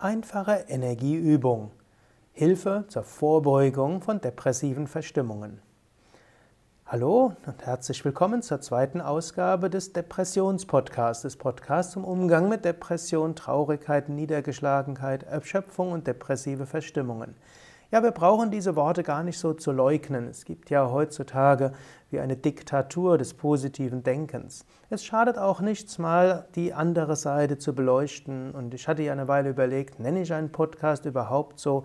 Einfache Energieübung. Hilfe zur Vorbeugung von depressiven Verstimmungen. Hallo und herzlich willkommen zur zweiten Ausgabe des Depressionspodcasts, des Podcasts zum Umgang mit Depression, Traurigkeit, Niedergeschlagenheit, Erschöpfung und depressive Verstimmungen. Ja, wir brauchen diese Worte gar nicht so zu leugnen. Es gibt ja heutzutage wie eine Diktatur des positiven Denkens. Es schadet auch nichts, mal die andere Seite zu beleuchten. Und ich hatte ja eine Weile überlegt, nenne ich einen Podcast überhaupt so?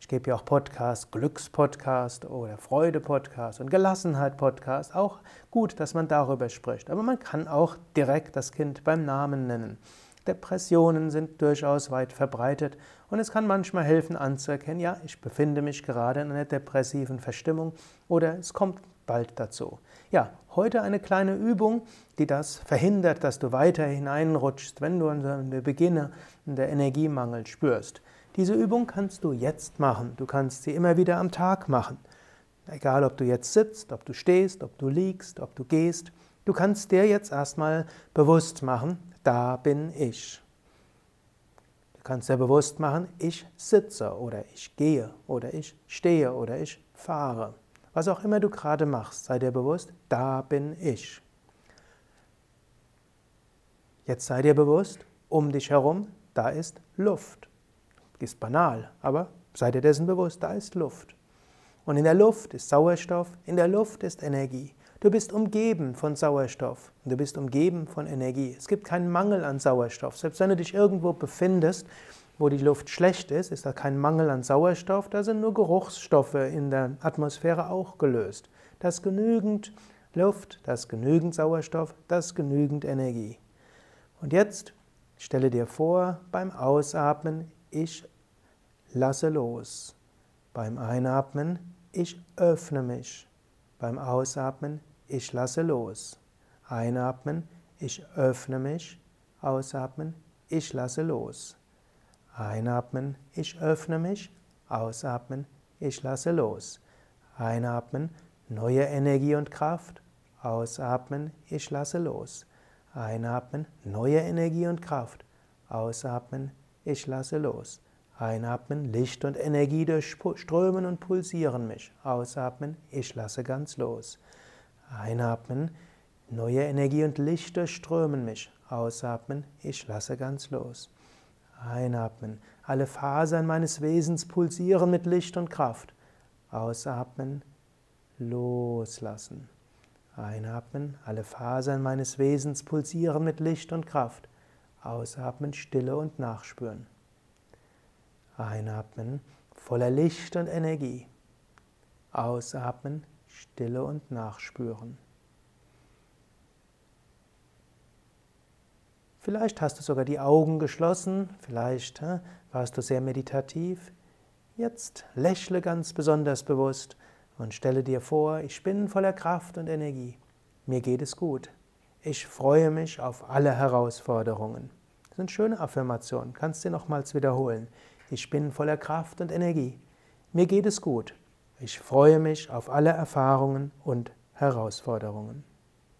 Ich gebe ja auch Podcast, Glückspodcast oder Freude-Podcast und Gelassenheit-Podcast. Auch gut, dass man darüber spricht. Aber man kann auch direkt das Kind beim Namen nennen. Depressionen sind durchaus weit verbreitet und es kann manchmal helfen anzuerkennen, ja, ich befinde mich gerade in einer depressiven Verstimmung oder es kommt bald dazu. Ja, heute eine kleine Übung, die das verhindert, dass du weiter hineinrutschst, wenn du an der Beginne der Energiemangel spürst. Diese Übung kannst du jetzt machen. Du kannst sie immer wieder am Tag machen. Egal, ob du jetzt sitzt, ob du stehst, ob du liegst, ob du gehst. Du kannst dir jetzt erstmal bewusst machen, da bin ich. Du kannst dir bewusst machen, ich sitze oder ich gehe oder ich stehe oder ich fahre. Was auch immer du gerade machst, sei dir bewusst, da bin ich. Jetzt sei dir bewusst, um dich herum, da ist Luft. Ist banal, aber sei dir dessen bewusst, da ist Luft. Und in der Luft ist Sauerstoff, in der Luft ist Energie. Du bist umgeben von Sauerstoff du bist umgeben von Energie. Es gibt keinen Mangel an Sauerstoff. Selbst wenn du dich irgendwo befindest, wo die Luft schlecht ist, ist da kein Mangel an Sauerstoff, da sind nur Geruchsstoffe in der Atmosphäre auch gelöst. Da ist genügend Luft, da ist genügend Sauerstoff, da ist genügend Energie. Und jetzt stelle dir vor, beim Ausatmen, ich lasse los. Beim Einatmen, ich öffne mich. Beim Ausatmen, ich lasse los. Einatmen, ich öffne mich. Ausatmen, ich lasse los. Einatmen, ich öffne mich. Ausatmen, ich lasse los. Einatmen, neue Energie und Kraft. Ausatmen, ich lasse los. Einatmen, neue Energie und Kraft. Ausatmen, ich lasse los. Einatmen, Licht und Energie durchströmen und pulsieren mich. Ausatmen, ich lasse ganz los. Einatmen, neue Energie und Licht durchströmen mich. Ausatmen, ich lasse ganz los. Einatmen, alle Fasern meines Wesens pulsieren mit Licht und Kraft. Ausatmen, loslassen. Einatmen, alle Fasern meines Wesens pulsieren mit Licht und Kraft. Ausatmen, Stille und Nachspüren. Einatmen, voller Licht und Energie. Ausatmen, Stille und Nachspüren. Vielleicht hast du sogar die Augen geschlossen, vielleicht warst du sehr meditativ. Jetzt lächle ganz besonders bewusst und stelle dir vor, ich bin voller Kraft und Energie. Mir geht es gut. Ich freue mich auf alle Herausforderungen. Das sind schöne Affirmationen, kannst du nochmals wiederholen. Ich bin voller Kraft und Energie. Mir geht es gut. Ich freue mich auf alle Erfahrungen und Herausforderungen.